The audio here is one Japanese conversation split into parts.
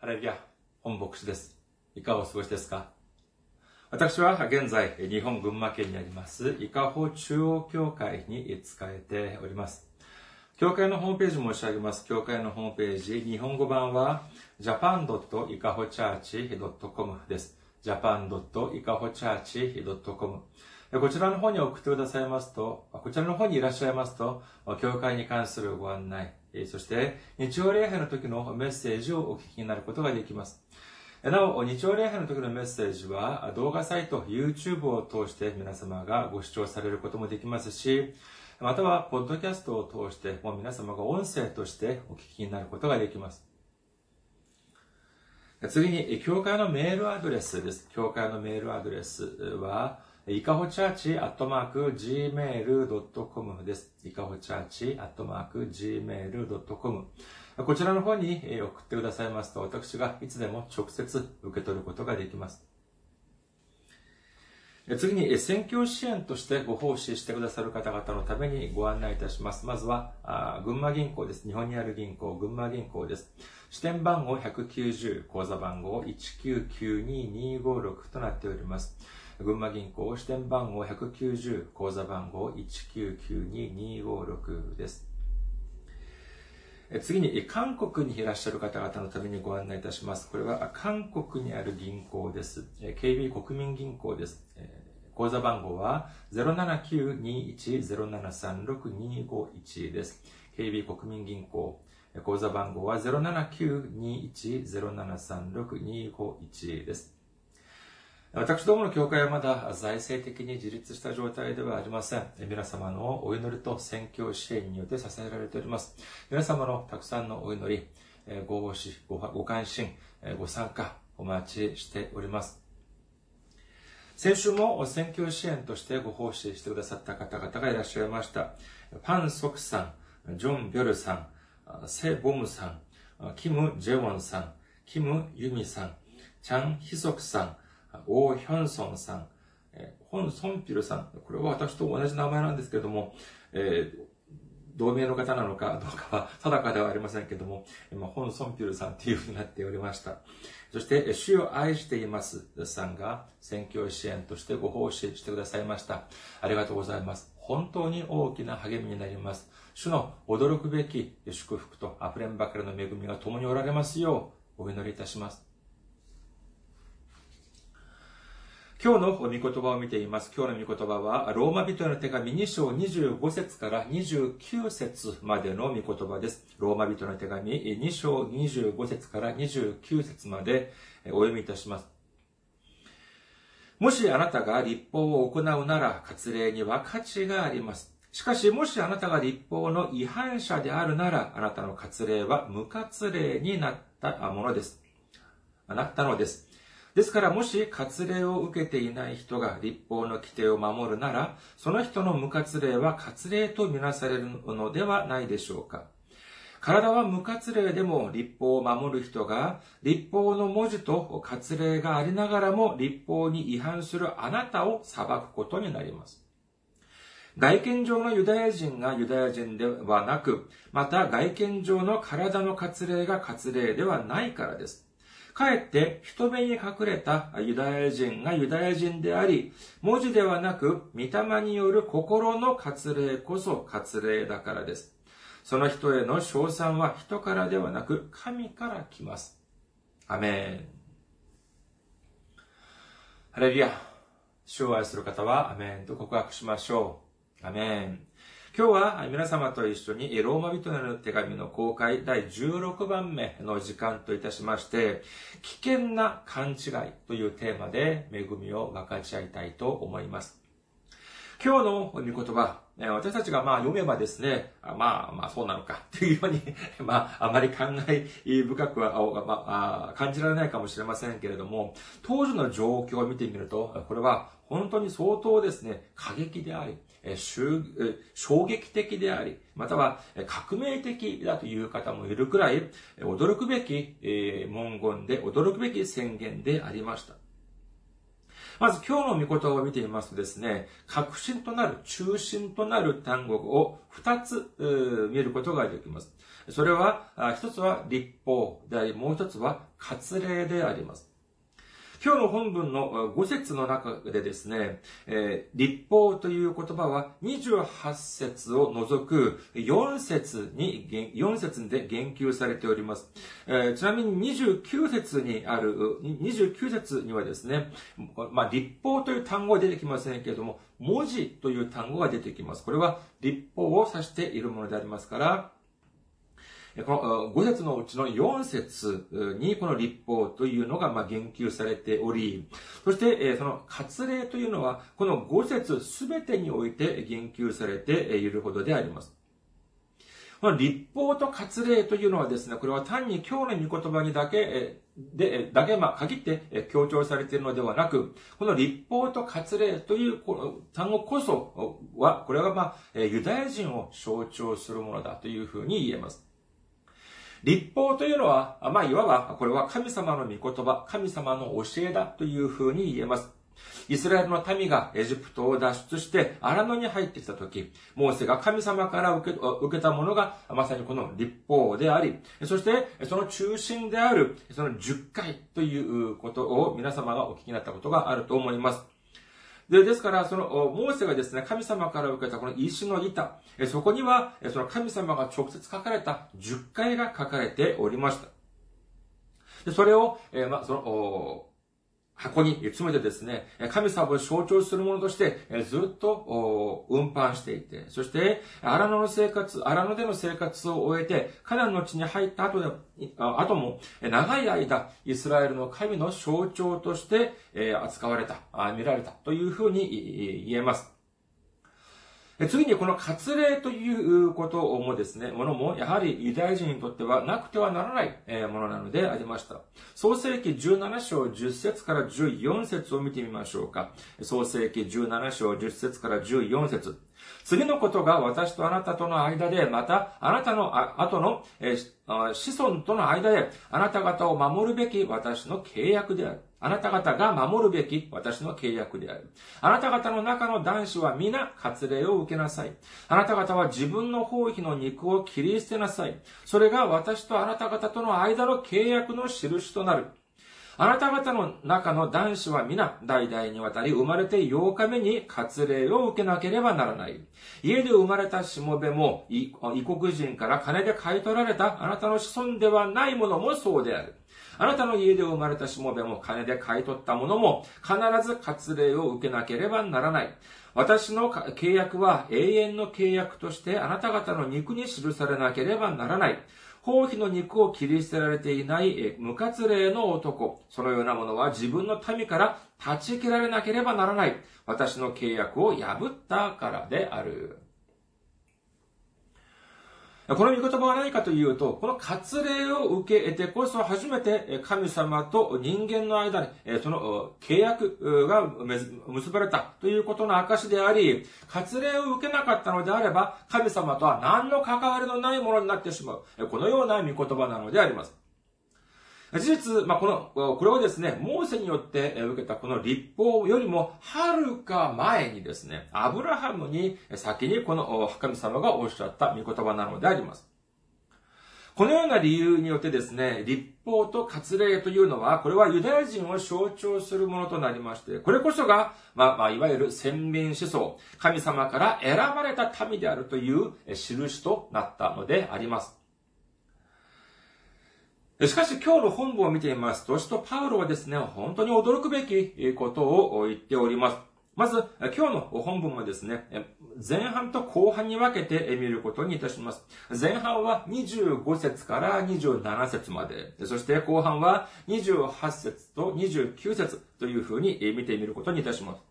ハレルヤ、本牧師です。いかがお過ごしですか？私は現在、日本群馬県にあります、伊香保中央教会に使えております。教会のホームページ申し上げます。教会のホームページ、日本語版は japan.ikahochurch.com です。japan.ikahochurch.com こちらの方に送ってくださいますと、こちらの方にいらっしゃいますと、教会に関するご案内、そして日曜礼拝の時のメッセージをお聞きになることができます。なお、日曜礼拝の時のメッセージは動画サイト、YouTube を通して皆様がご視聴されることもできますし、または、ポッドキャストを通して、もう皆様が音声としてお聞きになることができます。次に、教会のメールアドレスです。教会のメールアドレスは、いかほチャーチアットマーク gmail.com です。いかほチャーチアットマーク gmail.com こちらの方に送ってくださいますと、私がいつでも直接受け取ることができます。次に、選挙支援としてご奉仕してくださる方々のためにご案内いたします。まずは、あ群馬銀行です。日本にある銀行、群馬銀行です。支店番号190、口座番号1992256となっております。群馬銀行支店番号190、口座番号1992256です。次に、韓国にいらっしゃる方々のためにご案内いたします。これは韓国にある銀行です。KB 国民銀行です。口座番号は079-21-0736-251です。KB 国民銀行。口座番号は079-21-0736-251です。私どもの教会はまだ財政的に自立した状態ではありません。皆様のお祈りと宣教支援によって支えられております。皆様のたくさんのお祈り、ご奉仕、ご関心、ご参加、お待ちしております。先週も選挙支援としてご奉仕してくださった方々がいらっしゃいました。パン・ソクさん、ジョン・ビョルさん、セ・ボムさん、キム・ジェウォンさん、キム・ユミさん、チャン・ヒソクさん、オー・ヒョンソンさん、ホン・ソンピルさん、これは私と同じ名前なんですけども、えー、同名の方なのかどうかは 定かではありませんけども、今、ホン・ソンピルさんというふうになっておりました。そして、主を愛していますさんが選挙支援としてご奉仕してくださいました。ありがとうございます。本当に大きな励みになります。主の驚くべき祝福と溢れんばかりの恵みが共におられますようお祈りいたします。今日の御言葉を見ています。今日の御言葉は、ローマ人への手紙2章25節から29節までの御言葉です。ローマ人の手紙2章25節から29節までお読みいたします。もしあなたが立法を行うなら、割礼には価値があります。しかし、もしあなたが立法の違反者であるなら、あなたの割礼は無割礼になったものです。なったのです。ですから、もし割礼を受けていない人が立法の規定を守るなら、その人の無割礼は割礼とみなされるのではないでしょうか。体は無割礼でも立法を守る人が、立法の文字と割礼がありながらも立法に違反するあなたを裁くことになります。外見上のユダヤ人がユダヤ人ではなく、また外見上の体の割礼が割礼ではないからです。かえって人目に隠れたユダヤ人がユダヤ人であり、文字ではなく、御霊による心の割礼こそ割礼だからです。その人への称賛は人からではなく、神から来ます。アメン。ハレルヤ。主を愛する方は、アメンと告白しましょう。アメン。今日は皆様と一緒にローマ人への手紙の公開第16番目の時間といたしまして、危険な勘違いというテーマで恵みを分かち合いたいと思います。今日の御言葉、私たちがまあ読めばですね、まあまあそうなのかっていうように、まああまり考え深くは、感じられないかもしれませんけれども、当時の状況を見てみると、これは本当に相当ですね、過激であり、衝撃的であり、または革命的だという方もいるくらい、驚くべき文言で、驚くべき宣言でありました。まず今日の御言葉を見てみますとですね、核心となる、中心となる単語を2つ見ることができます。それは、一つは立法であり、もう一つは割礼であります。今日の本文の5節の中でですね、えー、立法という言葉は28節を除く4節に、4節で言及されております。えー、ちなみに29節にある、29節にはですね、まあ、立法という単語は出てきませんけれども、文字という単語が出てきます。これは立法を指しているものでありますから、この5節のうちの4節にこの立法というのがま言及されており、そしてその割礼というのはこの5節すべてにおいて言及されているほどであります。この立法と割礼というのはですね、これは単に今日の御言葉にだけ、で、だけ、まあ、限って強調されているのではなく、この立法と割礼という単語こそは、これはまあ、ユダヤ人を象徴するものだというふうに言えます。立法というのは、まあ、いわば、これは神様の御言葉、神様の教えだというふうに言えます。イスラエルの民がエジプトを脱出して荒野に入ってきたとき、モーセが神様から受け受けたものがまさにこの立法であり、そしてその中心であるその10回ということを皆様がお聞きになったことがあると思います。で、ですから、その、モーセがですね、神様から受けたこの石の板、そこには、その神様が直接書かれた10回が書かれておりました。で、それを、えー、ま、その、箱に詰めてですね、神様を象徴するものとして、ずっと運搬していて、そして、荒野の生活、荒野での生活を終えて、カナンの地に入った後で、後も、長い間、イスラエルの神の象徴として、扱われた、見られたというふうに言えます。次にこの割礼ということもですね、ものもやはりユダヤ人にとってはなくてはならないものなのでありました。創世記17章10節から14節を見てみましょうか。創世記17章10節から14節次のことが私とあなたとの間で、またあなたの後の子孫との間で、あなた方を守るべき私の契約である。あなた方が守るべき私の契約である。あなた方の中の男子は皆割礼を受けなさい。あなた方は自分の包囲の肉を切り捨てなさい。それが私とあなた方との間の契約の印となる。あなた方の中の男子は皆、代々にわたり生まれて8日目に割礼を受けなければならない。家で生まれたしもべも、異国人から金で買い取られたあなたの子孫ではないものもそうである。あなたの家で生まれたしもべも金で買い取ったものも必ず割礼を受けなければならない。私の契約は永遠の契約としてあなた方の肉に記されなければならない。包皮の肉を切り捨てられていない無活霊の男。そのようなものは自分の民から断ち切られなければならない。私の契約を破ったからである。この御言葉は何かというと、この割礼を受けてこそ初めて神様と人間の間に、その契約が結ばれたということの証であり、割礼を受けなかったのであれば、神様とは何の関わりのないものになってしまう。このような御言葉なのであります。事実、まあ、この、これをですね、モーセによって受けたこの立法よりも、はるか前にですね、アブラハムに先にこの神様がおっしゃった御言葉なのであります。このような理由によってですね、立法と割礼というのは、これはユダヤ人を象徴するものとなりまして、これこそが、まあ、まあ、いわゆる先民思想、神様から選ばれた民であるという印となったのであります。しかし今日の本文を見てみますと、使徒パウロはですね、本当に驚くべきことを言っております。まず、今日の本文はですね、前半と後半に分けて見ることにいたします。前半は25節から27節まで、そして後半は28節と29節というふうに見てみることにいたします。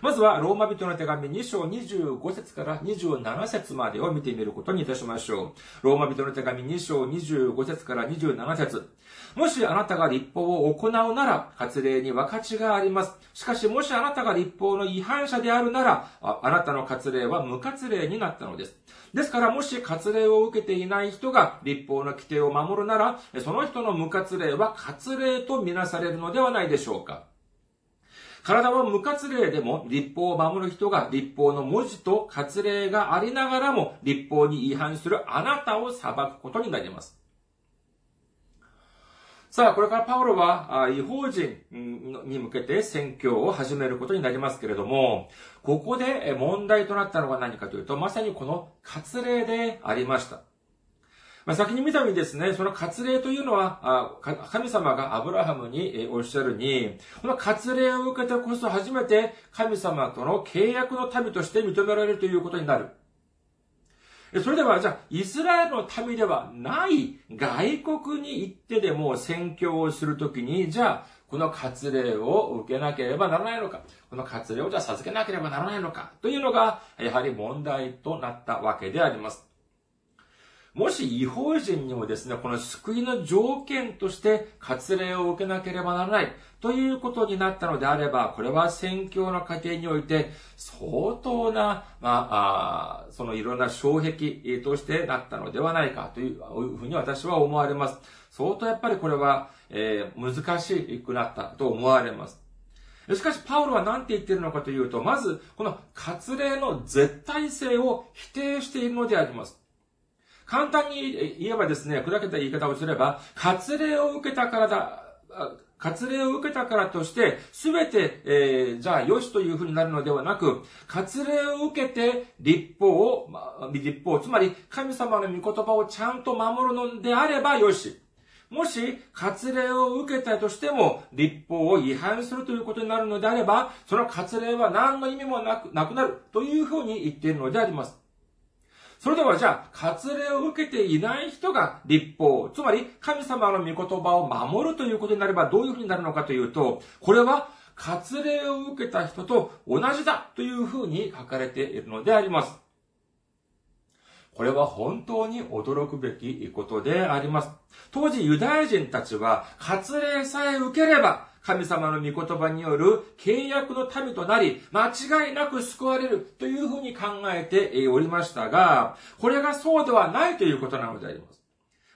まずは、ローマ人の手紙2章25節から27節までを見てみることにいたしましょう。ローマ人の手紙2章25節から27節もしあなたが立法を行うなら、割礼に分かちがあります。しかし、もしあなたが立法の違反者であるなら、ああなたの割礼は無割礼になったのです。ですから、もし割礼を受けていない人が立法の規定を守るなら、その人の無割礼は割礼とみなされるのではないでしょうか。体は無活例でも立法を守る人が立法の文字と活例がありながらも立法に違反するあなたを裁くことになります。さあ、これからパウロは違法人に向けて宣教を始めることになりますけれども、ここで問題となったのは何かというと、まさにこの割礼でありました。まあ、先に見たようにですね、その割礼というのは、神様がアブラハムにおっしゃるに、この割礼を受けてこそ初めて神様との契約の民として認められるということになる。それでは、じゃあ、イスラエルの民ではない外国に行ってでも宣教をするときに、じゃあ、この割礼を受けなければならないのか、この割礼をじゃあ授けなければならないのか、というのが、やはり問題となったわけであります。もし違法人にもですね、この救いの条件として割礼を受けなければならないということになったのであれば、これは宣教の過程において相当な、まあ、あそのいろんな障壁としてなったのではないかというふうに私は思われます。相当やっぱりこれは、えー、難しくなったと思われます。しかし、パウロは何て言ってるのかというと、まず、この割礼の絶対性を否定しているのであります。簡単に言えばですね、砕けた言い方をすれば、割礼を受けたからだ、割礼を受けたからとして、すべて、えー、じゃあ、よしというふうになるのではなく、割礼を受けて、立法を、立法、つまり、神様の御言葉をちゃんと守るのであればよし。もし、割礼を受けたとしても、立法を違反するということになるのであれば、その割礼は何の意味もなく、なくなるというふうに言っているのであります。それではじゃあ、割礼を受けていない人が立法、つまり神様の御言葉を守るということになればどういうふうになるのかというと、これは割礼を受けた人と同じだというふうに書かれているのであります。これは本当に驚くべきことであります。当時ユダヤ人たちは割礼さえ受ければ神様の御言葉による契約の民となり、間違いなく救われるというふうに考えておりましたが、これがそうではないということなのであります。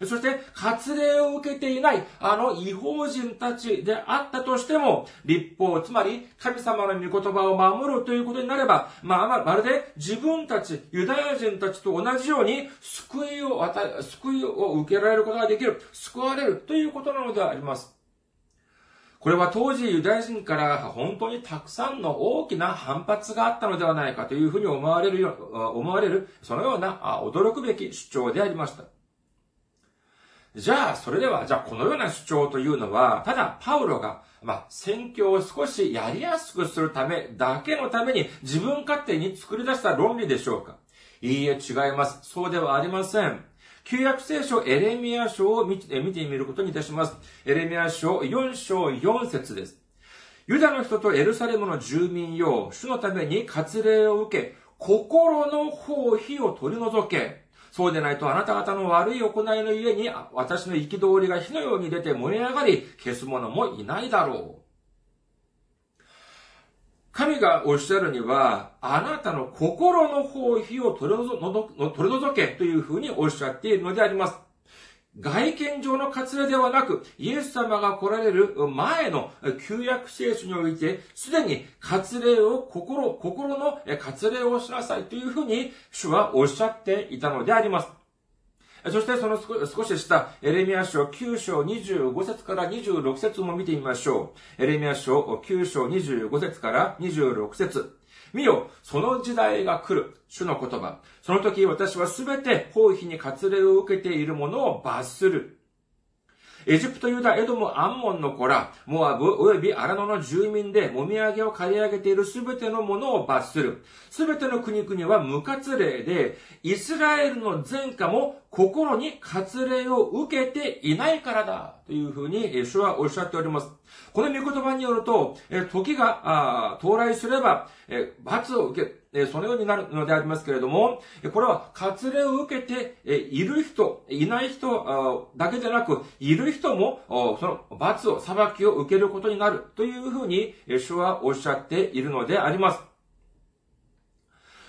そして、割礼を受けていない、あの違法人たちであったとしても、立法、つまり神様の御言葉を守るということになれば、まあ、まるで自分たち、ユダヤ人たちと同じように、救いを与え、救いを受けられることができる、救われるということなのであります。これは当時ユダヤ人から本当にたくさんの大きな反発があったのではないかというふうに思われるよ、思われる、そのような驚くべき主張でありました。じゃあ、それでは、じゃあこのような主張というのは、ただパウロが、まあ、宣教を少しやりやすくするためだけのために自分勝手に作り出した論理でしょうか？いいえ、違います。そうではありません。旧約聖書エレミア書を見てみることにいたします。エレミア書4章4節です。ユダの人とエルサレムの住民よ、主のために割礼を受け、心の放棄を取り除け。そうでないとあなた方の悪い行いの家に私の憤りが火のように出て燃え上がり、消す者もいないだろう。神がおっしゃるには、あなたの心の放棄を取り除けというふうにおっしゃっているのであります。外見上の割礼ではなく、イエス様が来られる前の旧約聖書において、すでに割礼を心、心の割礼をしなさいというふうに主はおっしゃっていたのであります。そしてその少しした、エレミア書9章25節から26節も見てみましょう。エレミア書9章25節から26節見よ、その時代が来る。主の言葉。その時私はすべて包皮に割礼を受けているものを罰する。エジプト、ユダ、エドム、アンモンの子ら、モアブ、及びアラノの住民で、もみあげを刈り上げているすべてのものを罰する。すべての国々は無活例で、イスラエルの前科も心に割礼を受けていないからだ。というふうに、主はおっしゃっております。この御言葉によると、時が到来すれば、罰を受け、そのようになるのでありますけれども、これは割礼を受けている人、いない人だけでなく、いる人も、その罰を、裁きを受けることになるというふうに、主はおっしゃっているのであります。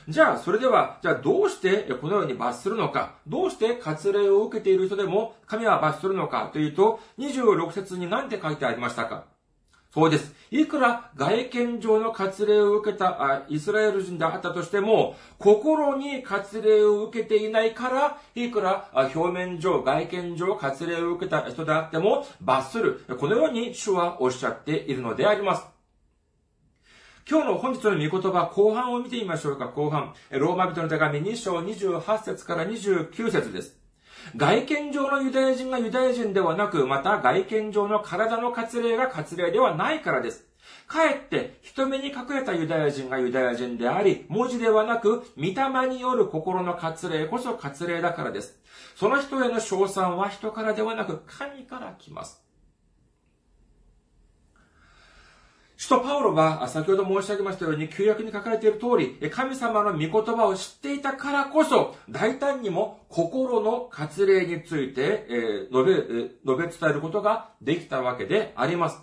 じゃあ、それでは、じゃあどうしてこのように罰するのか、どうして割礼を受けている人でも神は罰するのかというと、26節に何て書いてありましたか？そうです。いくら外見上の割礼を受けたイスラエル人であったとしても、心に割礼を受けていないから、いくら表面上、外見上割礼を受けた人であっても罰する。このように主はおっしゃっているのであります。今日の本日の御言葉、後半を見てみましょうか、後半。ローマ人の手紙2章28節から29節です。外見上のユダヤ人がユダヤ人ではなく、また外見上の体の割礼が割礼ではないからです。かえって人目に隠れたユダヤ人がユダヤ人であり、文字ではなく、御霊による心の割礼こそ割礼だからです。その人への称賛は人からではなく、神から来ます。使徒パウロは、先ほど申し上げましたように、旧約に書かれている通り、神様の御言葉を知っていたからこそ、大胆にも心の割礼について、え、述べ、述べ伝えることができたわけであります。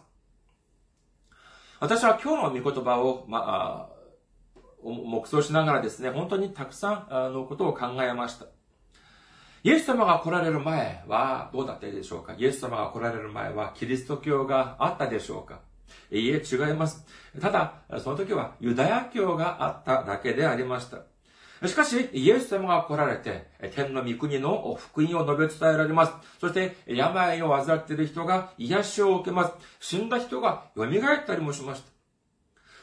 私は今日の御言葉を、まあ、目想しながらですね、本当にたくさんのことを考えました。イエス様が来られる前はどうだったでしょうか？イエス様が来られる前はキリスト教があったでしょうか？いいえ、違います。ただ、その時はユダヤ教があっただけでありました。しかし、イエス様が来られて、天の御国の福音を述べ伝えられます。そして、病を患っている人が癒しを受けます。死んだ人が蘇ったりもしました。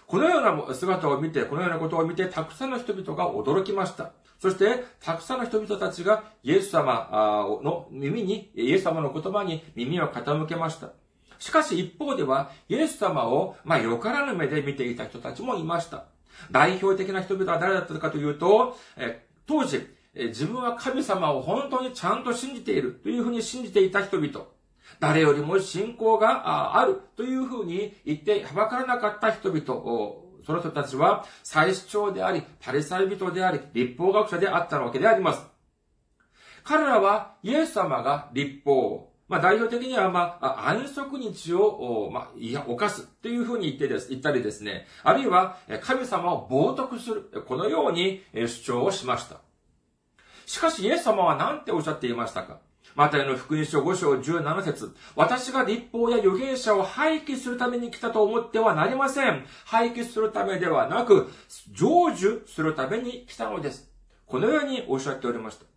このような姿を見て、このようなことを見て、たくさんの人々が驚きました。そして、たくさんの人々たちがイエス様の耳に、イエス様の言葉に耳を傾けました。しかし一方では、イエス様を、まあ、よからぬ目で見ていた人たちもいました。代表的な人々は誰だったかというと、え当時、自分は神様を本当にちゃんと信じているというふうに信じていた人々。誰よりも信仰があるというふうに言ってはばからなかった人々。その人たちは最主張であり、パリサイ人であり、立法学者であったわけであります。彼らはイエス様が立法、まあ、代表的には、まあ、安息日を、まあ、いや、犯すというふうに言ってです、言ったりですね、あるいは、神様を冒涜する、このように主張をしました。しかし、イエス様は何ておっしゃっていましたかマタイの福音書5章17節私が立法や預言者を廃棄するために来たと思ってはなりません。廃棄するためではなく、成就するために来たのです。このようにおっしゃっておりました。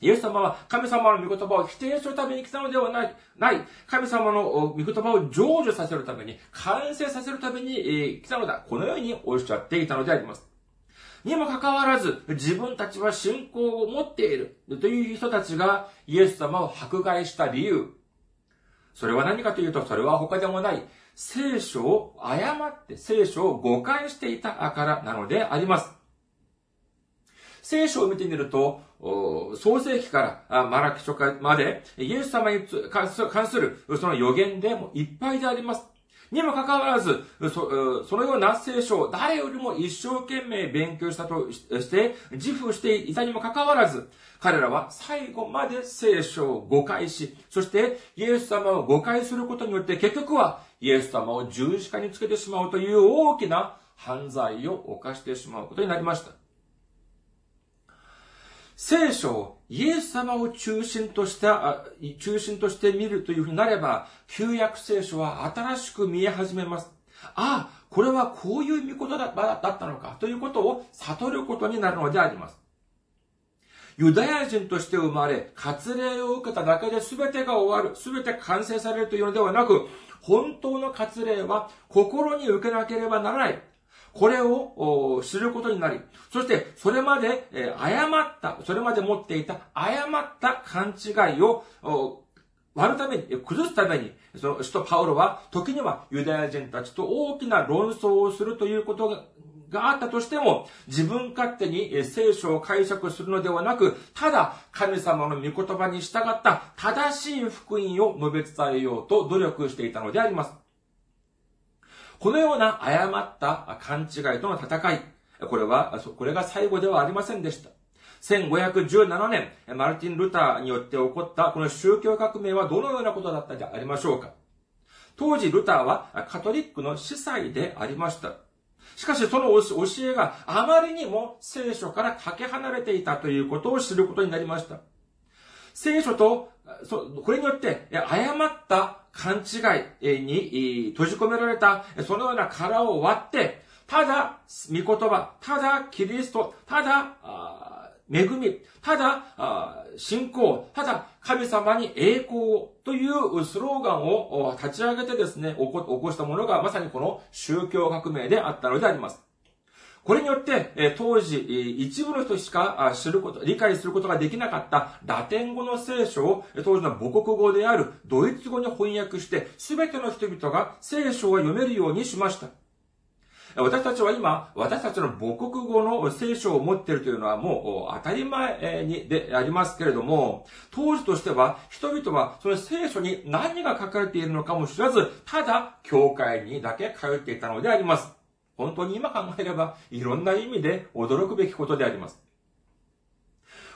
イエス様は神様の御言葉を否定するために来たのではない。ない。神様の御言葉を成就させるために、完成させるために来たのだ。このようにおっしゃっていたのであります。にもかかわらず、自分たちは信仰を持っているという人たちがイエス様を迫害した理由。それは何かというと、それは他でもない。聖書を誤って聖書を誤解していたからなのであります。聖書を見てみると、創世記からマラキ書まで、イエス様に関するその予言でもいっぱいであります。にもかかわらず、そそのような聖書を誰よりも一生懸命勉強したとして、自負していたにもかかわらず、彼らは最後まで聖書を誤解し、そしてイエス様を誤解することによって結局はイエス様を十字架につけてしまうという大きな犯罪を犯してしまうことになりました。聖書をイエス様を中心とした、中心として見るというふうになれば、旧約聖書は新しく見え始めます。ああ、これはこういう見事だったのかということを悟ることになるのであります。ユダヤ人として生まれ、割礼を受けただけで全てが終わる、全て完成されるというのではなく、本当の割礼は心に受けなければならない。これを知ることになり、そしてそれまで誤った、それまで持っていた誤った勘違いを割るために、崩すために、その使徒パウロは時にはユダヤ人たちと大きな論争をするということががあったとしても、自分勝手に聖書を解釈するのではなく、ただ神様の御言葉に従った正しい福音を述べ伝えようと努力していたのであります。このような誤った勘違いとの戦い、これは、これが最後ではありませんでした。1517年、マルティン・ルターによって起こったこの宗教革命はどのようなことだったでありましょうか当時、ルターはカトリックの司祭でありました。しかし、その教えがあまりにも聖書からかけ離れていたということを知ることになりました。聖書と、これによって、誤った勘違いに閉じ込められた、そのような殻を割って、ただ、御言葉、ただ、キリスト、ただ、恵み、ただ、信仰、ただ、神様に栄光というスローガンを立ち上げてですね、起こしたものがまさにこの宗教革命であったのであります。これによって、当時、一部の人しか知ること、理解することができなかったラテン語の聖書を、当時の母国語であるドイツ語に翻訳して、すべての人々が聖書を読めるようにしました。私たちは今、私たちの母国語の聖書を持っているというのはもう当たり前にでありますけれども、当時としては人々はその聖書に何が書かれているのかも知らず、ただ教会にだけ通っていたのであります。本当に今考えればいろんな意味で驚くべきことであります。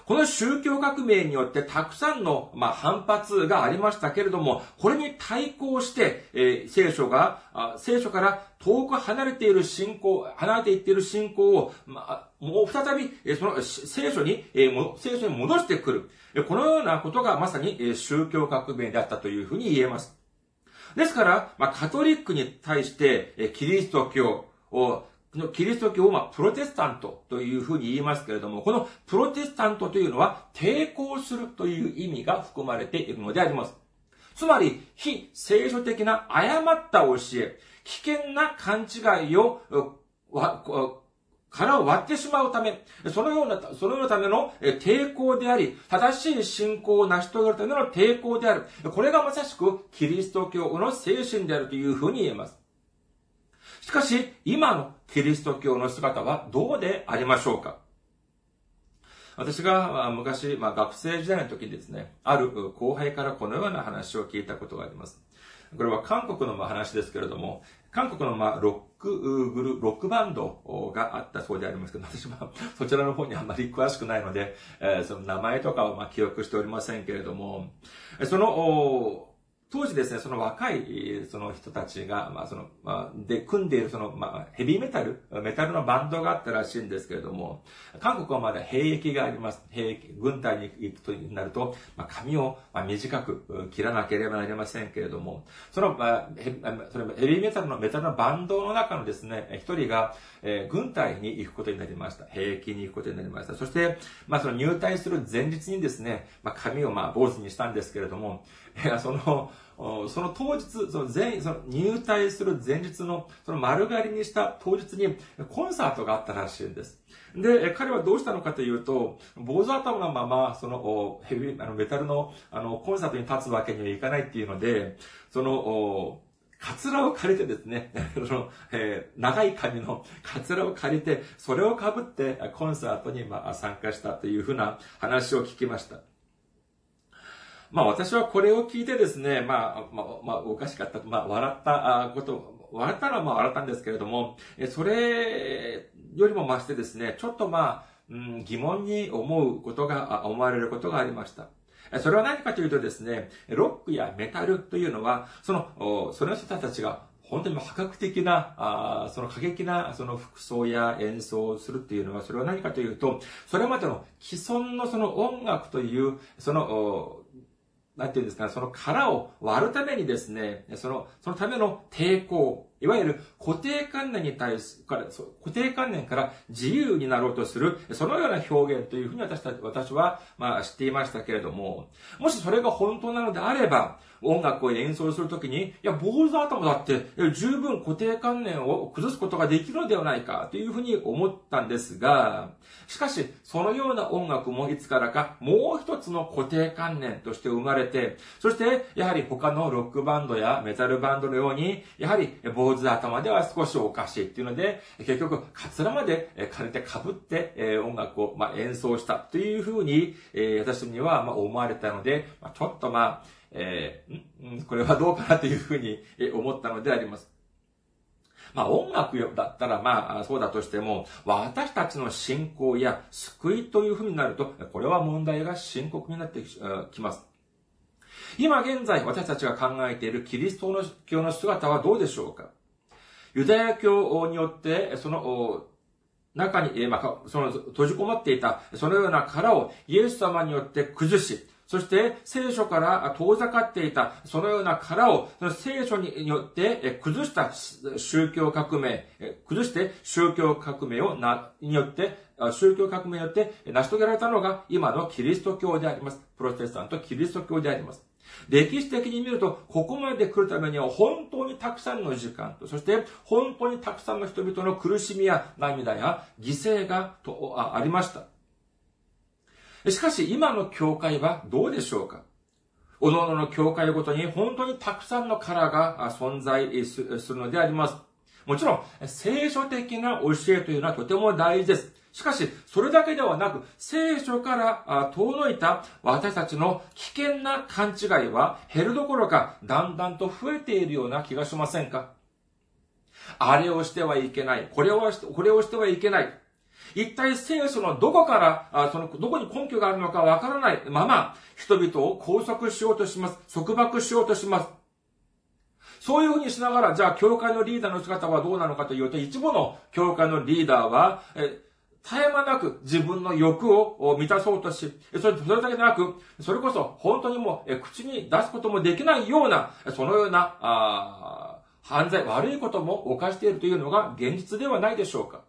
この宗教革命によってたくさんの、まあ、反発がありましたけれども、これに対抗して、えー、聖書が、聖書から遠く離れている信仰、離れていっている信仰を、まあ、もう再び、えー、その聖書に、えー、聖書に戻してくる。このようなことがまさに、えー、宗教革命であったというふうに言えます。ですから、まあ、カトリックに対して、えー、キリスト教をのキリスト教を、まあ、プロテスタントというふうに言いますけれども、このプロテスタントというのは抵抗するという意味が含まれているのであります。つまり、非聖書的な誤った教え、危険な勘違いを、殻を割ってしまうため、そのような、そのようなための抵抗であり、正しい信仰を成し遂げるための抵抗である。これがまさしくキリスト教の精神であるというふうに言えます。しかし、今のキリスト教の姿はどうでありましょうか？私が昔、まあ、学生時代の時にですね、ある後輩からこのような話を聞いたことがあります。これは韓国の話ですけれども、韓国のまロックグル、ロックバンドがあったそうでありますけど、私はそちらの方にあまり詳しくないので、え、その名前とかはま記憶しておりませんけれども、その、当時ですね、その若い、その人たちが、まあ、その、まあ、で、組んでいるその、まあ、ヘビーメタル、メタルのバンドがあったらしいんですけれども、韓国はまだ兵役があります。兵役、軍隊に行くとなると、まあ、髪を、まあ、短く切らなければなりませんけれども、その、まあ、ヘそのヘビーメタルの、メタルのバンドの中のですね、一人が、えー、軍隊に行くことになりました。兵役に行くことになりました。そして、まあ、その入隊する前日にですね、まあ、髪をまあ、坊主にしたんですけれども、えその、その当日、その前、その入隊する前日の、その丸刈りにした当日にコンサートがあったらしいんです。で、彼はどうしたのかというと、坊主頭のまま、その、ヘビ、あの、メタルの、あの、コンサートに立つわけにはいかないっていうので、その、カツラを借りてですね、その、えー、長い髪のカツラを借りて、それを被ってコンサートに、まあ、参加したというふうな話を聞きました。まあ私はこれを聞いてですね、まあ、まあ、まあ、おかしかった、まあ笑ったこと、笑ったのはまあ笑ったんですけれども、それよりも増してですね、ちょっとまあ、うん、疑問に思うことが、思われることがありました。それは何かというとですね、ロックやメタルというのは、その、その人たちが本当に破格的な、あその過激なその服装や演奏をするっていうのは、それは何かというと、それまでの既存のその音楽という、その、なんていうんですか、その殻を割るためにですね、その、そのための抵抗、いわゆる固定観念に対す、から、固定観念から自由になろうとする、そのような表現というふうに私た、私は、まあ、知っていましたけれども、もしそれが本当なのであれば、音楽を演奏するときに、いや、坊主頭だって、十分固定観念を崩すことができるのではないか、というふうに思ったんですが、しかし、そのような音楽もいつからか、もう一つの固定観念として生まれて、そして、やはり他のロックバンドやメタルバンドのように、やはり坊主頭では少しおかしいっていうので、結局、カツラまで借りて被って、音楽を演奏したというふうに、私には思われたので、ちょっとまあ、えー、これはどうかなというふうに思ったのであります。まあ音楽だったらまあそうだとしても、私たちの信仰や救いというふうになると、これは問題が深刻になってきます。今現在私たちが考えているキリスト教の姿はどうでしょうかユダヤ教によって、その中に、ま、その閉じこもっていた、そのような殻をイエス様によって崩し、そして聖書から遠ざかっていたそのような殻を聖書によって崩した宗教革命、崩して宗教革命をな、によって、宗教革命によって成し遂げられたのが今のキリスト教であります。プロテスタントキリスト教であります。歴史的に見ると、ここまで来るためには本当にたくさんの時間と、そして本当にたくさんの人々の苦しみや涙や犠牲がとありました。しかし今の教会はどうでしょうか？おのおのの教会ごとに本当にたくさんの殻が存在するのであります。もちろん、聖書的な教えというのはとても大事です。しかし、それだけではなく、聖書から遠のいた私たちの危険な勘違いは減るどころか、だんだんと増えているような気がしませんか？あれをしてはいけない。これをこれをしてはいけない。一体聖書のどこから、あその、どこに根拠があるのかわからないまま、人々を拘束しようとします。束縛しようとします。そういうふうにしながら、じゃあ、教会のリーダーの姿はどうなのかというと、一部の教会のリーダーは、え絶え間なく自分の欲を満たそうとし、それそれだけでなく、それこそ本当にもう口に出すこともできないような、そのような、あ犯罪、悪いことも犯しているというのが現実ではないでしょうか。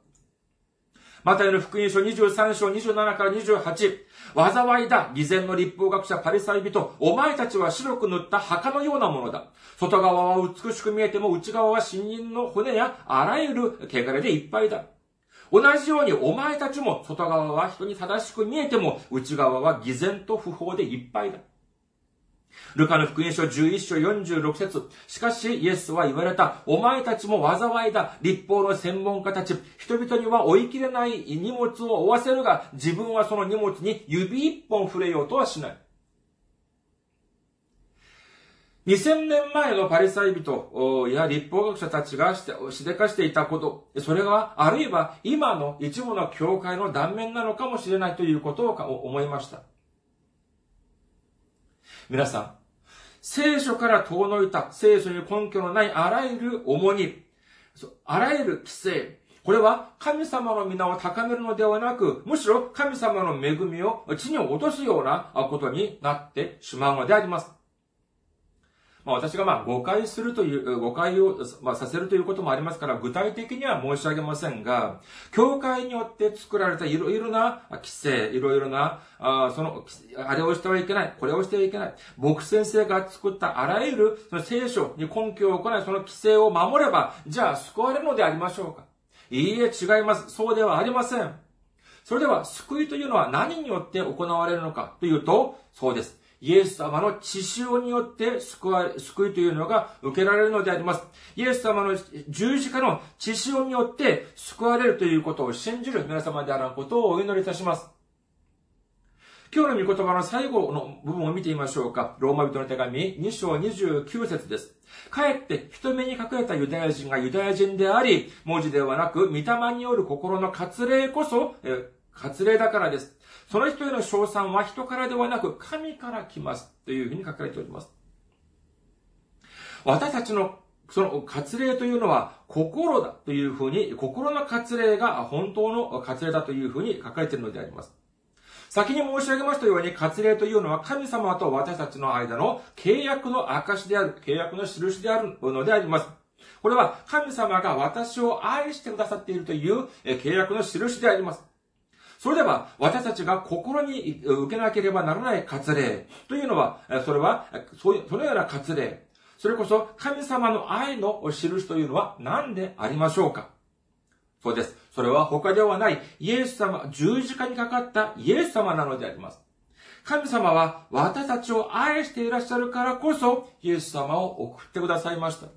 マタイの福音書23章27から28。災いだ、偽善の立法学者パリサイ人。お前たちは白く塗った墓のようなものだ。外側は美しく見えても内側は死人の骨やあらゆる汚れでいっぱいだ。同じようにお前たちも外側は人に正しく見えても内側は偽善と不法でいっぱいだ。ルカの福音書11章46節しかし、イエスは言われた。お前たちも災いだ。立法の専門家たち。人々には追い切れない荷物を負わせるが、自分はその荷物に指一本触れようとはしない。2000年前のパリサイ人や立法学者たちがしでかしていたこと、それがあるいは今の一部の教会の断面なのかもしれないということを思いました。皆さん、聖書から遠のいた聖書に根拠のないあらゆる重荷、あらゆる規制、これは神様の皆を高めるのではなく、むしろ神様の恵みを地に落とすようなことになってしまうのであります。まあ、私がまあ誤解するという、誤解を、ま、させるということもありますから、具体的には申し上げませんが、教会によって作られたいろいろな規制、いろいろな、あその、あれをしてはいけない、これをしてはいけない。僕先生が作ったあらゆるその聖書に根拠を行い、その規制を守れば、じゃあ救われるのでありましょうかいいえ、違います。そうではありません。それでは、救いというのは何によって行われるのかというと、そうです。イエス様の血潮によって救われ、救いというのが受けられるのであります。イエス様の十字架の血潮によって救われるということを信じる皆様であることをお祈りいたします。今日の御言葉の最後の部分を見てみましょうか。ローマ人の手紙2章29節です。かえって人目に隠れたユダヤ人がユダヤ人であり、文字ではなく、御霊による心の割礼こそ、え割礼だからです。その人への称賛は人からではなく神から来ますというふうに書かれております。私たちのその割礼というのは心だというふうに、心の割礼が本当の割礼だというふうに書かれているのであります。先に申し上げましたように、割礼というのは神様と私たちの間の契約の証である、契約の印であるのであります。これは神様が私を愛してくださっているという契約の印であります。それでは、私たちが心に受けなければならない割礼というのは、それは、そ、のような割礼。それこそ、神様の愛の印というのは何でありましょうか？そうです。それは他ではない、イエス様、十字架にかかったイエス様なのであります。神様は私たちを愛していらっしゃるからこそ、イエス様を送ってくださいました。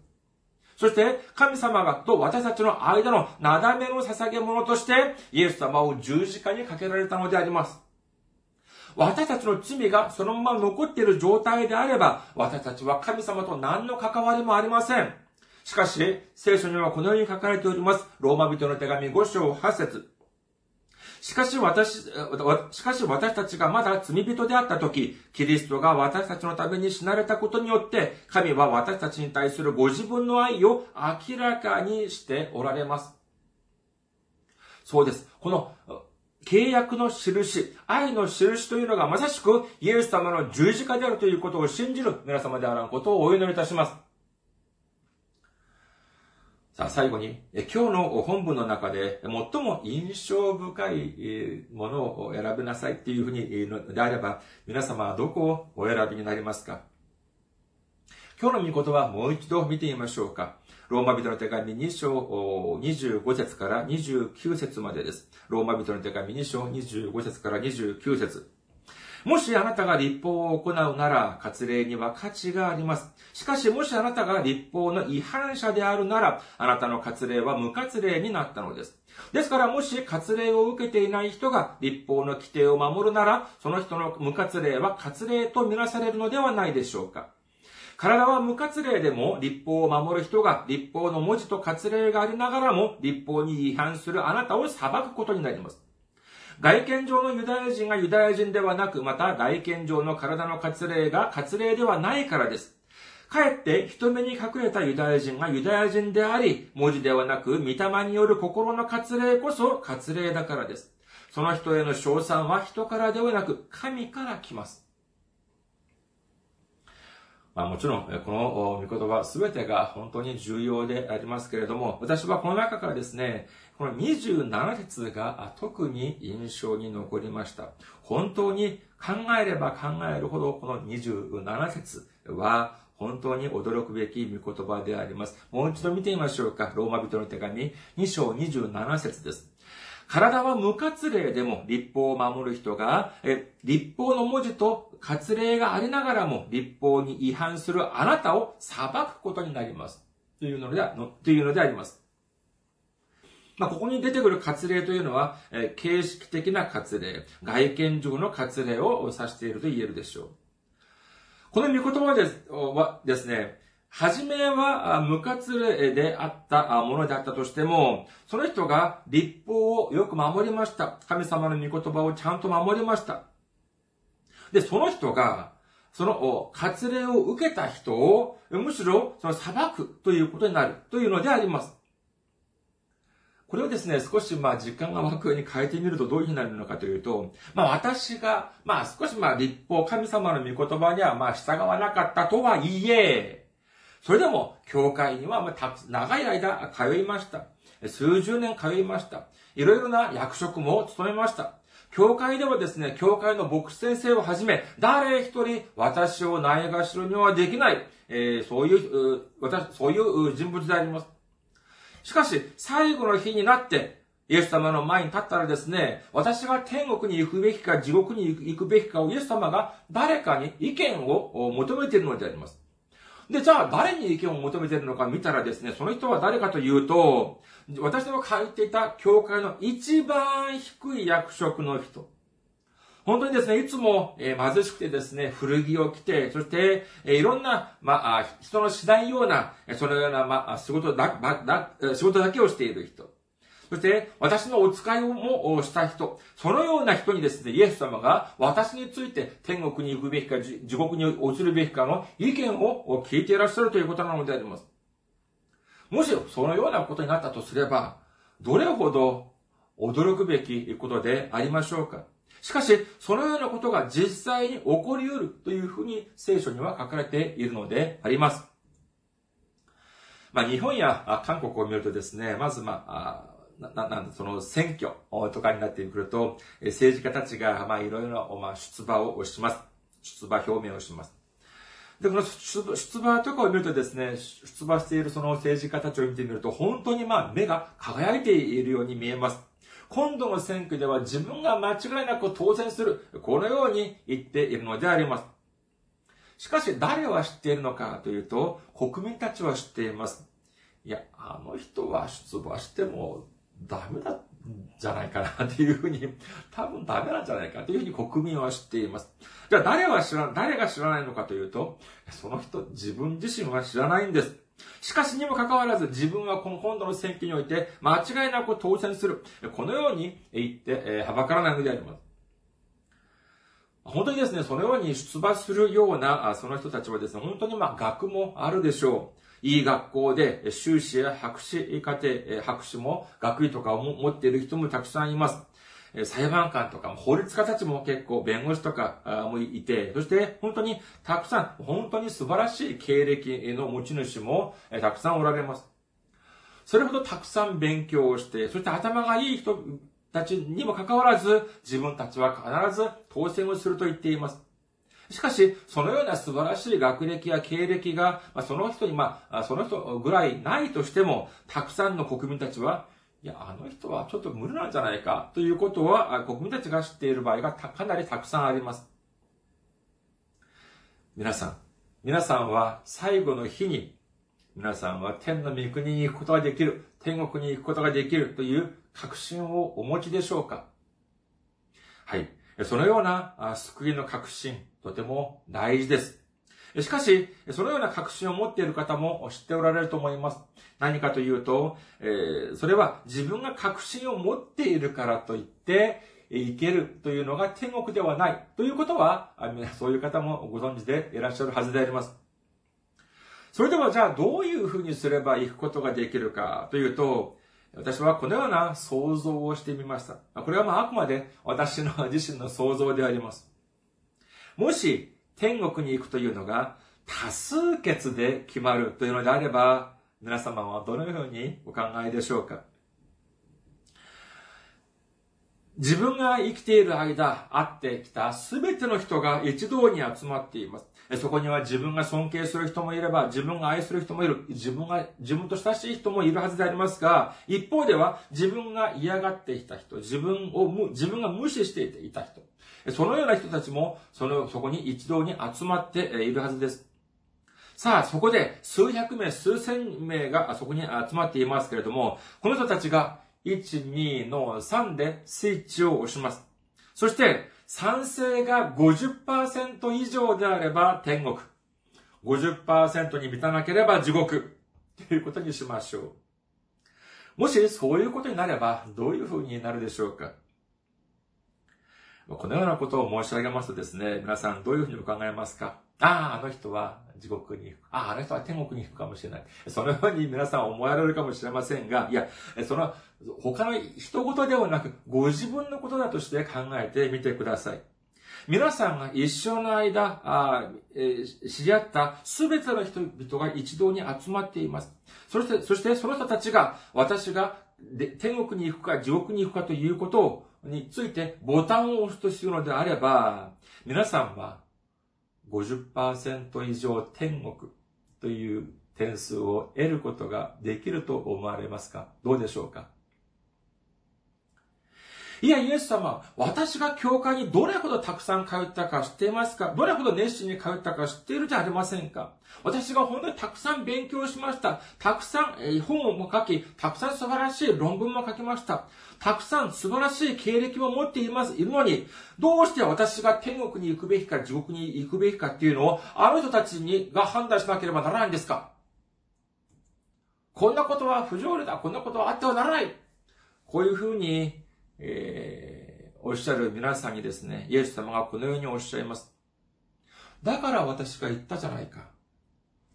そして、神様がと私たちの間のなだめの捧げ物として、イエス様を十字架にかけられたのであります。私たちの罪がそのまま残っている状態であれば、私たちは神様と何の関わりもありません。しかし、聖書にはこのように書かれております。ローマ人の手紙5章8節しかし私、しかし私たちがまだ罪人であった時、キリストが私たちのために死なれたことによって、神は私たちに対するご自分の愛を明らかにしておられます。そうです。この、契約の印、愛の印というのがまさしくイエス様の十字架であるということを信じる皆様であらんことをお祈りいたします。さあ、最後に、今日の本文の中で最も印象深いものを選びなさいっていうふうにであれば、皆様はどこをお選びになりますか？今日の御言葉もう一度見てみましょうか。ローマ人の手紙2章25節から29節までです。ローマ人の手紙2章25節から29節もしあなたが立法を行うなら、割礼には価値があります。しかし、もしあなたが立法の違反者であるなら、あなたの割礼は無割礼になったのです。ですから、もし割礼を受けていない人が立法の規定を守るなら、その人の無割礼は割礼とみなされるのではないでしょうか。体は無活例でも立法を守る人が立法の文字と活例がありながらも立法に違反するあなたを裁くことになります。外見上のユダヤ人がユダヤ人ではなく、また外見上の体の活例が活例ではないからです。かえって人目に隠れたユダヤ人がユダヤ人であり、文字ではなく、御霊による心の活例こそ活例だからです。その人への賞賛は人からではなく、神から来ます。まあもちろん、この御言葉すべてが本当に重要でありますけれども、私はこの中からですね、この27節が特に印象に残りました。本当に考えれば考えるほどこの27節は本当に驚くべき御言葉であります。もう一度見てみましょうか。ローマ人の手紙2章27節です。体は無活例でも立法を守る人が、え、立法の文字と活例がありながらも立法に違反するあなたを裁くことになります。というので、のというのであります。まあ、ここに出てくる活例というのは、え形式的な活例、外見上の活例を指していると言えるでしょう。この御言葉ですはですね、はじめは無活例であったものであったとしても、その人が立法をよく守りました。神様の御言葉をちゃんと守りました。で、その人が、その割礼を受けた人を、むしろその裁くということになるというのであります。これをですね、少しまあ時間が湧くように変えてみるとどういうふうになるのかというと、まあ私が、まあ少しまあ立法、神様の御言葉にはまあ従わなかったとはいえ、それでも、教会にはまあ長い間通いました。数十年通いました。いろいろな役職も務めました。教会ではですね、教会の牧師先生をはじめ、誰一人私をないがしろにはできない、えー、そういう、私、そういう人物であります。しかし、最後の日になって、イエス様の前に立ったらですね、私が天国に行くべきか地獄に行くべきかをイエス様が誰かに意見を求めているのであります。で、じゃあ誰に意見を求めているのか見たらですね、その人は誰かというと、私の書いていた教会の一番低い役職の人。本当にですね、いつも、え、貧しくてですね、古着を着て、そして、え、いろんな、まあ、人のしないような、そのような、まあ、仕事だ、ま、だ、仕事だけをしている人。そして、私のお使いもした人、そのような人にですね、イエス様が私について天国に行くべきか、地獄に落ちるべきかの意見を聞いていらっしゃるということなのであります。もしそのようなことになったとすれば、どれほど驚くべきことでありましょうかしかし、そのようなことが実際に起こり得るというふうに聖書には書かれているのであります。まあ、日本や韓国を見るとですね、まずまあ、な、なん、その選挙とかになってくると、政治家たちが、まあ、いろいろ、まあ、出馬をします。出馬表明をします。で、この出馬とかを見るとですね、出馬しているその政治家たちを見てみると、本当にまあ、目が輝いているように見えます。今度の選挙では自分が間違いなく当選する。このように言っているのであります。しかし、誰は知っているのかというと、国民たちは知っています。いや、あの人は出馬してもダメだ、じゃないかなっていうふうに、多分ダメなんじゃないかというふうに国民は知っています。じゃあ誰は知ら、誰が知らないのかというと、その人、自分自身は知らないんです。しかしにもかかわらず自分はこの今度の選挙において間違いなく当選する。このように言って、えー、はばからないのであります。本当にですね、そのように出馬するような、その人たちはですね、本当にまあ学もあるでしょう。いい学校で修士や博士課程、博士も学位とかを持っている人もたくさんいます。裁判官とか、法律家たちも結構弁護士とかもいて、そして本当にたくさん、本当に素晴らしい経歴の持ち主もたくさんおられます。それほどたくさん勉強をして、そして頭がいい人たちにもかかわらず、自分たちは必ず当選をすると言っています。しかし、そのような素晴らしい学歴や経歴が、まあ、その人に、まあ、その人ぐらいないとしても、たくさんの国民たちは、いや、あの人はちょっと無理なんじゃないか、ということは、国民たちが知っている場合がかなりたくさんあります。皆さん、皆さんは最後の日に、皆さんは天の御国に行くことができる、天国に行くことができるという確信をお持ちでしょうか？はい。そのような救いの確信、とても大事です。しかし、そのような確信を持っている方も知っておられると思います。何かというと、えー、それは自分が確信を持っているからといって、生けるというのが天国ではないということは、そういう方もご存知でいらっしゃるはずであります。それではじゃあどういうふうにすれば行くことができるかというと、私はこのような想像をしてみました。これはまああくまで私の 自身の想像であります。もし天国に行くというのが多数決で決まるというのであれば、皆様はどのようにお考えでしょうか？自分が生きている間、会ってきたすべての人が一堂に集まっています。そこには自分が尊敬する人もいれば、自分が愛する人もいる、自分が、自分と親しい人もいるはずでありますが、一方では自分が嫌がっていた人、自分を、自分が無視していた人、そのような人たちも、その、そこに一堂に集まっているはずです。さあ、そこで数百名、数千名がそこに集まっていますけれども、この人たちが1、2の3でスイッチを押します。そして、賛成が50%以上であれば天国。50%に満たなければ地獄。ということにしましょう。もしそういうことになれば、どういうふうになるでしょうかこのようなことを申し上げますとですね、皆さんどういうふうにお考えますか？ああ、あの人は地獄に行く。ああ、あの人は天国に行くかもしれない。そのように皆さん思われるかもしれませんが、いや、その他の人事ではなく、ご自分のことだとして考えてみてください。皆さんが一生の間、あえー、知り合ったすべての人々が一堂に集まっています。そして、そしてその人たちが私が天国に行くか地獄に行くかということをについてボタンを押すとするのであれば、皆さんは50%以上天国という点数を得ることができると思われますか？どうでしょうか？いや、イエス様、私が教会にどれほどたくさん通ったか知っていますか？どれほど熱心に通ったか知っているじゃありませんか？私が本当にたくさん勉強しました。たくさん本をも書き、たくさん素晴らしい論文も書きました。たくさん素晴らしい経歴も持っています、いるのに、どうして私が天国に行くべきか地獄に行くべきかっていうのを、あの人たちにが判断しなければならないんですか？こんなことは不条理だ。こんなことはあってはならない。こういうふうにえー、おっしゃる皆さんにですね、イエス様がこのようにおっしゃいます。だから私が言ったじゃないか。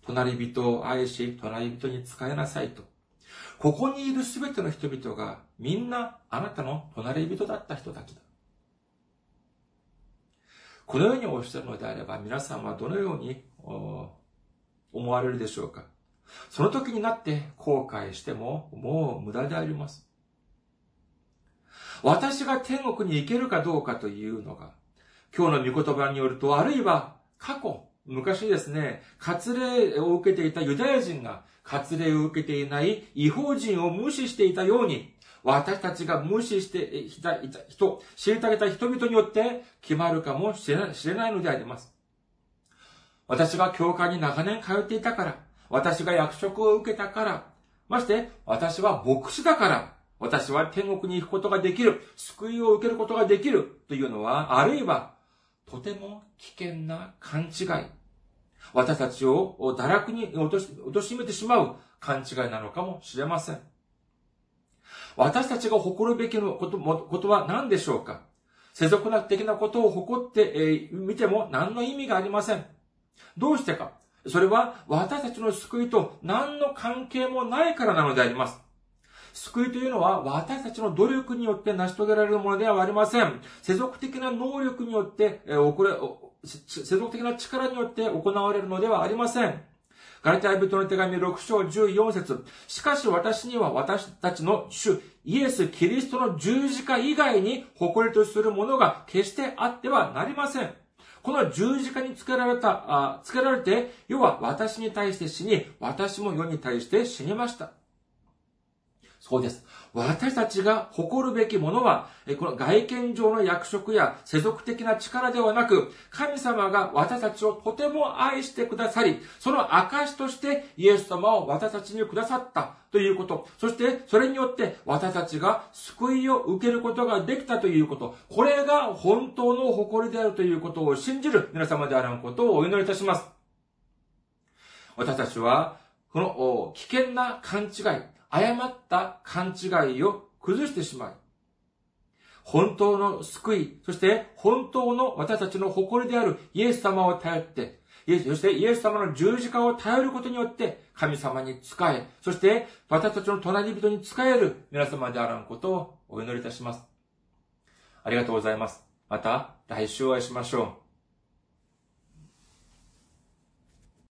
隣人を愛し、隣人に仕えなさいと。ここにいるすべての人々がみんなあなたの隣人だった人たちだ。このようにおっしゃるのであれば皆さんはどのように思われるでしょうかその時になって後悔してももう無駄であります。私が天国に行けるかどうかというのが、今日の御言葉によると、あるいは過去、昔ですね、割礼を受けていたユダヤ人が割礼を受けていない違法人を無視していたように、私たちが無視していた人、虐げた人々によって決まるかもしれないのであります。私が教会に長年通っていたから、私が役職を受けたから、まして、私は牧師だから、私は天国に行くことができる、救いを受けることができるというのは、あるいは、とても危険な勘違い。私たちを堕落に貶めてしまう勘違いなのかもしれません。私たちが誇るべきのことことは何でしょうか？世俗な的なことを誇って、えー、見ても何の意味がありません。どうしてかそれは私たちの救いと何の関係もないからなのであります。救いというのは私たちの努力によって成し遂げられるものではありません。世俗的な能力によって、えー、れ、世俗的な力によって行われるのではありません。ガリタイ人の手紙6章14節しかし私には私たちの主イエス・キリストの十字架以外に誇りとするものが決してあってはなりません。この十字架につけられた、あつけられて、要は私に対して死に、私も世に対して死にました。そうです。私たちが誇るべきものは、この外見上の役職や世俗的な力ではなく、神様が私たちをとても愛してくださり、その証としてイエス様を私たちにくださったということ、そしてそれによって私たちが救いを受けることができたということ、これが本当の誇りであるということを信じる皆様であることをお祈りいたします。私たちは、この危険な勘違い、誤った勘違いを崩してしまい、本当の救い、そして本当の私たちの誇りであるイエス様を頼って、そしてイエス様の十字架を頼ることによって神様に仕え、そして私たちの隣人に仕える皆様であらんことをお祈りいたします。ありがとうございます。また来週お会いしましょう。